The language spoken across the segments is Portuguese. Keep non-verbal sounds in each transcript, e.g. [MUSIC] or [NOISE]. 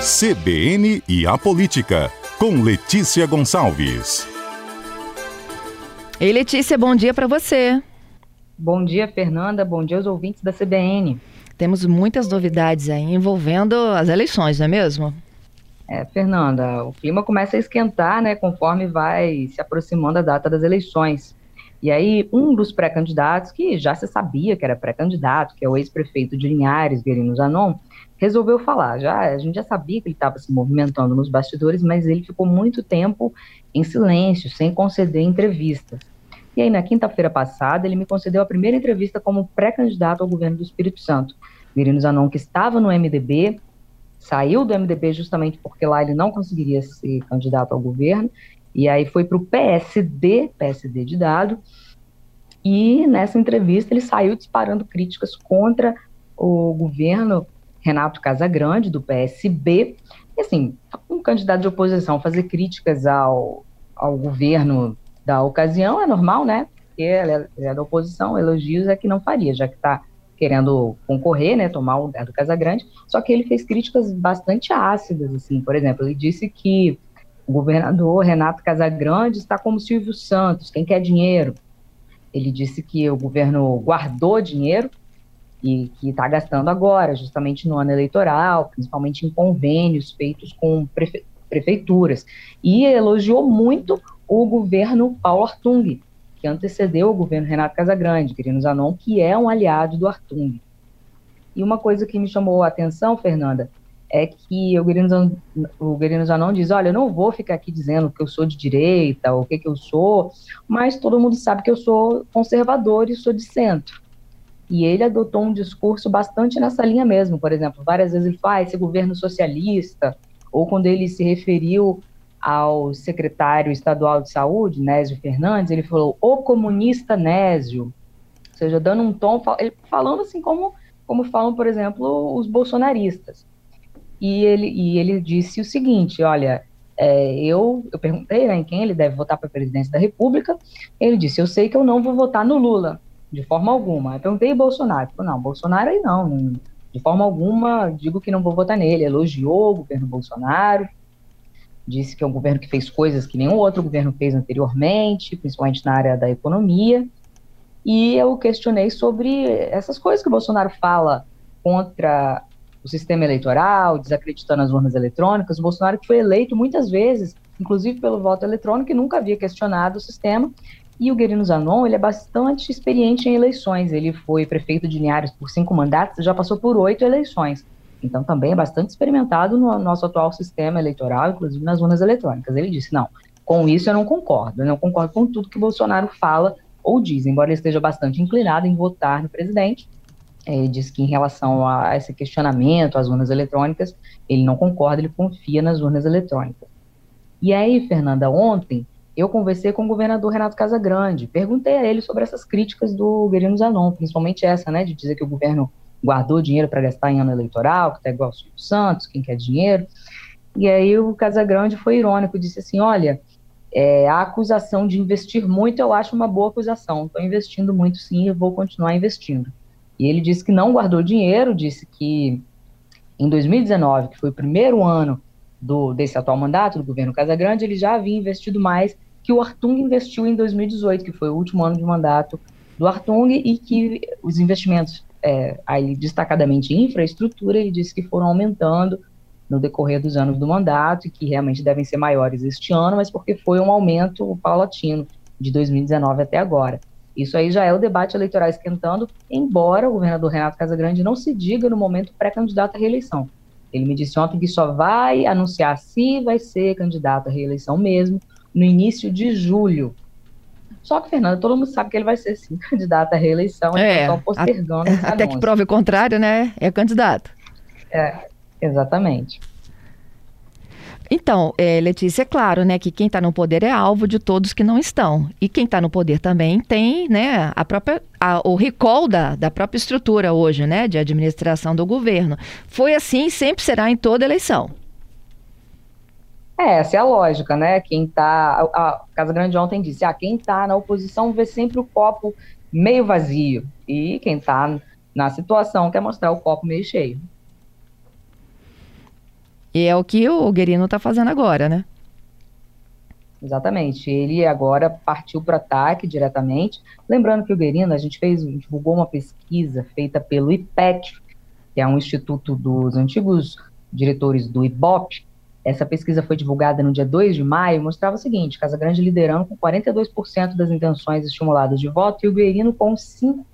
CBN e a Política, com Letícia Gonçalves. Ei, Letícia, bom dia para você. Bom dia, Fernanda. Bom dia aos ouvintes da CBN. Temos muitas novidades aí envolvendo as eleições, não é mesmo? É, Fernanda, o clima começa a esquentar, né, conforme vai se aproximando a data das eleições. E aí, um dos pré-candidatos, que já se sabia que era pré-candidato, que é o ex-prefeito de Linhares, Guerino Zanon, resolveu falar. Já a gente já sabia que ele estava se movimentando nos bastidores, mas ele ficou muito tempo em silêncio, sem conceder entrevistas. E aí, na quinta-feira passada, ele me concedeu a primeira entrevista como pré-candidato ao governo do Espírito Santo. Guerino Zanon, que estava no MDB, saiu do MDB justamente porque lá ele não conseguiria ser candidato ao governo, e aí foi para o PSD, PSD de dado, e nessa entrevista ele saiu disparando críticas contra o governo Renato Casagrande, do PSB. E assim, um candidato de oposição fazer críticas ao, ao governo da ocasião é normal, né? Porque ele é, é da oposição, elogios é que não faria, já que está querendo concorrer, né, tomar o lugar do Casagrande, só que ele fez críticas bastante ácidas, assim, por exemplo, ele disse que o governador Renato Casagrande está como Silvio Santos, quem quer dinheiro. Ele disse que o governo guardou dinheiro e que está gastando agora, justamente no ano eleitoral, principalmente em convênios feitos com prefe prefeituras. E elogiou muito o governo Paulo Artung, que antecedeu o governo Renato Casagrande, Querido Zanon, que é um aliado do Artung. E uma coisa que me chamou a atenção, Fernanda, é que o o Guerino Zanon diz, olha, eu não vou ficar aqui dizendo que eu sou de direita, ou o que, que eu sou, mas todo mundo sabe que eu sou conservador e sou de centro. E ele adotou um discurso bastante nessa linha mesmo. Por exemplo, várias vezes ele fala, ah, esse governo socialista, ou quando ele se referiu ao secretário estadual de saúde, Nésio Fernandes, ele falou, o comunista Nésio, ou seja, dando um tom, falando assim como, como falam, por exemplo, os bolsonaristas. E ele, e ele disse o seguinte, olha, é, eu, eu perguntei né, em quem ele deve votar para a presidência da República, ele disse, eu sei que eu não vou votar no Lula, de forma alguma. Eu perguntei Bolsonaro. Falei, não, Bolsonaro aí não, não, de forma alguma digo que não vou votar nele. Elogiou o governo Bolsonaro, disse que é um governo que fez coisas que nenhum outro governo fez anteriormente, principalmente na área da economia. E eu questionei sobre essas coisas que o Bolsonaro fala contra o sistema eleitoral, desacreditando as urnas eletrônicas. O Bolsonaro que foi eleito muitas vezes, inclusive pelo voto eletrônico, e nunca havia questionado o sistema, e o Guerino Zanon, ele é bastante experiente em eleições. Ele foi prefeito de Linhares por cinco mandatos já passou por oito eleições. Então, também é bastante experimentado no nosso atual sistema eleitoral, inclusive nas urnas eletrônicas. Ele disse: não, com isso eu não concordo. Eu não concordo com tudo que Bolsonaro fala ou diz, embora ele esteja bastante inclinado em votar no presidente. Ele diz que, em relação a esse questionamento às urnas eletrônicas, ele não concorda, ele confia nas urnas eletrônicas. E aí, Fernanda, ontem eu conversei com o governador Renato Casagrande, perguntei a ele sobre essas críticas do Guerino Zanon, principalmente essa, né, de dizer que o governo guardou dinheiro para gastar em ano eleitoral, que está igual ao Silvio Santos, quem quer dinheiro. E aí o Casagrande foi irônico, disse assim, olha, é, a acusação de investir muito eu acho uma boa acusação, estou investindo muito sim e vou continuar investindo. E ele disse que não guardou dinheiro, disse que em 2019, que foi o primeiro ano do, desse atual mandato do governo Casagrande, ele já havia investido mais que o Artung investiu em 2018, que foi o último ano de mandato do Artung, e que os investimentos, é, aí destacadamente em infraestrutura, ele disse que foram aumentando no decorrer dos anos do mandato e que realmente devem ser maiores este ano, mas porque foi um aumento paulatino de 2019 até agora. Isso aí já é o debate eleitoral esquentando, embora o governador Renato Casagrande não se diga no momento pré-candidato à reeleição. Ele me disse ontem que só vai anunciar se vai ser candidato à reeleição mesmo no início de julho. Só que, Fernanda, todo mundo sabe que ele vai ser sim [LAUGHS] candidato à reeleição, é, só postergando. A, até anúncio. que prove o contrário, né? É candidato. É, exatamente. Então, é, Letícia, é claro, né, que quem está no poder é alvo de todos que não estão. E quem está no poder também tem, né, a própria, a, o recall da, da própria estrutura hoje, né, de administração do governo. Foi assim e sempre será em toda eleição. É, essa é a lógica, né? Quem está. A, Casa Grande ontem disse: ah, quem está na oposição vê sempre o copo meio vazio. E quem está na situação quer mostrar o copo meio cheio. E é o que o Guerino está fazendo agora, né? Exatamente. Ele agora partiu para ataque diretamente. Lembrando que o Guerino, a gente fez, divulgou uma pesquisa feita pelo IPEC, que é um instituto dos antigos diretores do IBOP. Essa pesquisa foi divulgada no dia 2 de maio, mostrava o seguinte, Casa Grande liderando com 42% das intenções estimuladas de voto e o Guerino com 5%.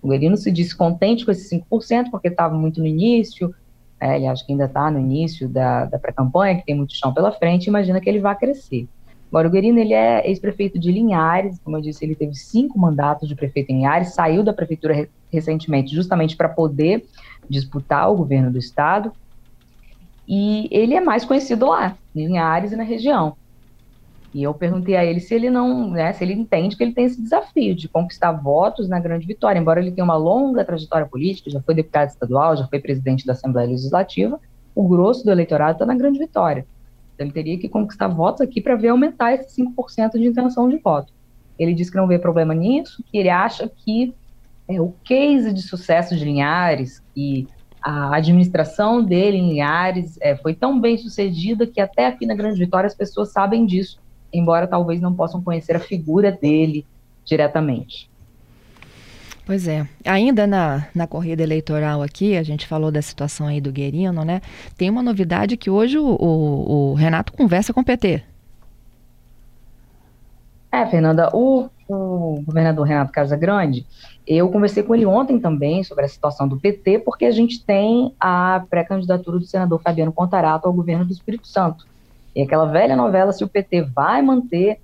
O Guerino se disse contente com esses 5%, porque estava muito no início, é, ele acha que ainda está no início da, da pré-campanha, que tem muito chão pela frente, imagina que ele vai crescer. Agora, o Guerino, ele é ex-prefeito de Linhares, como eu disse, ele teve cinco mandatos de prefeito em Linhares, saiu da prefeitura re recentemente justamente para poder disputar o governo do estado, e ele é mais conhecido lá, em Linhares e na região. E eu perguntei a ele se ele não, né, se ele entende que ele tem esse desafio de conquistar votos na grande vitória, embora ele tenha uma longa trajetória política, já foi deputado estadual, já foi presidente da Assembleia Legislativa, o grosso do eleitorado está na grande vitória. Então ele teria que conquistar votos aqui para ver aumentar esse 5% de intenção de voto. Ele diz que não vê problema nisso, que ele acha que é, o case de sucesso de Linhares, e a administração dele em Linhares é, foi tão bem sucedida que até aqui na Grande Vitória as pessoas sabem disso embora talvez não possam conhecer a figura dele diretamente. Pois é. Ainda na, na corrida eleitoral aqui, a gente falou da situação aí do Guerino, né? Tem uma novidade que hoje o, o, o Renato conversa com o PT. É, Fernanda, o, o governador Renato Casagrande, eu conversei com ele ontem também sobre a situação do PT, porque a gente tem a pré-candidatura do senador Fabiano Contarato ao governo do Espírito Santo. E aquela velha novela se o PT vai manter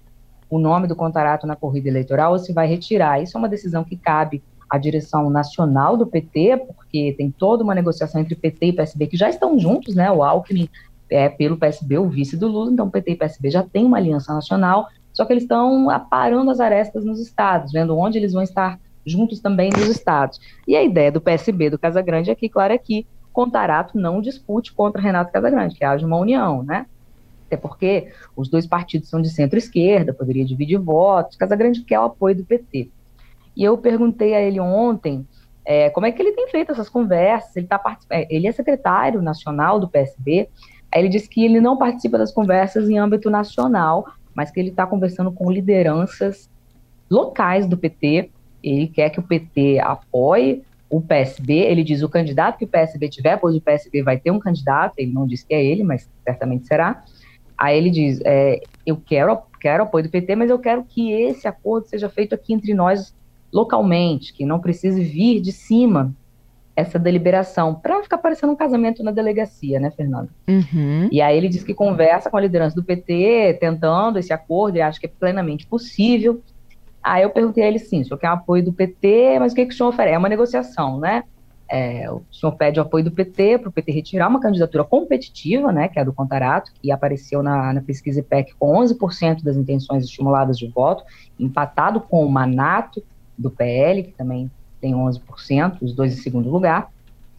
o nome do Contarato na corrida eleitoral ou se vai retirar. Isso é uma decisão que cabe à direção nacional do PT, porque tem toda uma negociação entre PT e PSB que já estão juntos, né? O Alckmin é pelo PSB o vice do Lula, então PT e PSB já tem uma aliança nacional, só que eles estão aparando as arestas nos estados, vendo onde eles vão estar juntos também nos estados. E a ideia do PSB do Casagrande é que, claro, é que Contarato não dispute contra Renato Casagrande, que haja uma união, né? Até porque os dois partidos são de centro-esquerda, poderia dividir votos, Casagrande quer o apoio do PT. E eu perguntei a ele ontem é, como é que ele tem feito essas conversas, ele, tá é, ele é secretário nacional do PSB, aí ele disse que ele não participa das conversas em âmbito nacional, mas que ele está conversando com lideranças locais do PT, ele quer que o PT apoie o PSB, ele diz o candidato que o PSB tiver, pois o PSB vai ter um candidato, ele não disse que é ele, mas certamente será, Aí ele diz: é, eu quero, quero apoio do PT, mas eu quero que esse acordo seja feito aqui entre nós localmente, que não precise vir de cima essa deliberação, para ficar parecendo um casamento na delegacia, né, Fernanda? Uhum. E aí ele diz que conversa com a liderança do PT, tentando esse acordo, e acha que é plenamente possível. Aí eu perguntei a ele, sim, o senhor quer apoio do PT, mas o que, que o senhor oferece? É uma negociação, né? É, o senhor pede o apoio do PT para o PT retirar uma candidatura competitiva, né, que é a do Contarato, que apareceu na, na pesquisa IPEC com 11% das intenções estimuladas de voto, empatado com o Manato do PL, que também tem 11%, os dois em segundo lugar.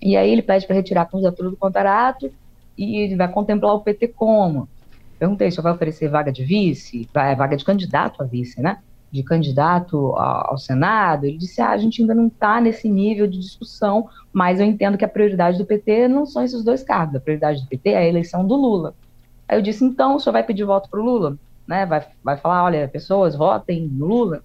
E aí ele pede para retirar a candidatura do Contarato e ele vai contemplar o PT como? Perguntei, senhor vai oferecer vaga de vice, vai, vaga de candidato a vice, né? De candidato ao Senado, ele disse: ah, a gente ainda não está nesse nível de discussão, mas eu entendo que a prioridade do PT não são esses dois cargos, a prioridade do PT é a eleição do Lula. Aí eu disse: então, o senhor vai pedir voto para o Lula? Né? Vai, vai falar: olha, pessoas, votem no Lula.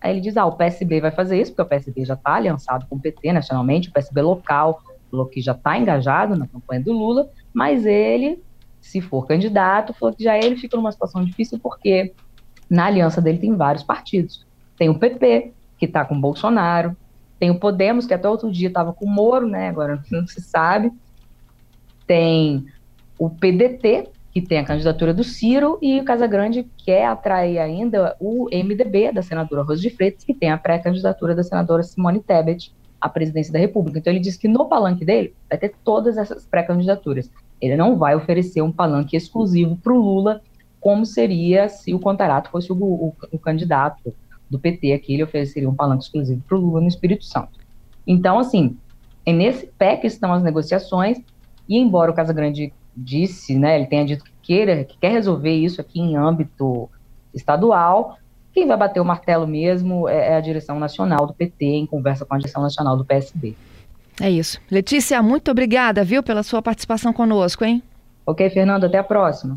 Aí ele diz: ah, o PSB vai fazer isso, porque o PSB já está aliançado com o PT nacionalmente, o PSB local, falou que já está engajado na campanha do Lula, mas ele, se for candidato, falou que já ele fica numa situação difícil, porque na aliança dele tem vários partidos. Tem o PP, que está com Bolsonaro, tem o Podemos, que até outro dia estava com o Moro, né? Agora não se sabe. Tem o PDT, que tem a candidatura do Ciro, e o Casagrande quer atrair ainda o MDB, da senadora Rose de Freitas, que tem a pré-candidatura da senadora Simone Tebet à presidência da República. Então ele diz que no palanque dele vai ter todas essas pré-candidaturas. Ele não vai oferecer um palanque exclusivo para o Lula como seria se o Contarato fosse o, o, o candidato do PT aqui, ele ofereceria um palanque exclusivo para o Lula no Espírito Santo. Então, assim, é nesse pé que estão as negociações, e embora o Casagrande disse, né, ele tenha dito que queira, que quer resolver isso aqui em âmbito estadual, quem vai bater o martelo mesmo é, é a direção nacional do PT, em conversa com a direção nacional do PSB. É isso. Letícia, muito obrigada, viu, pela sua participação conosco, hein? Ok, Fernando, até a próxima.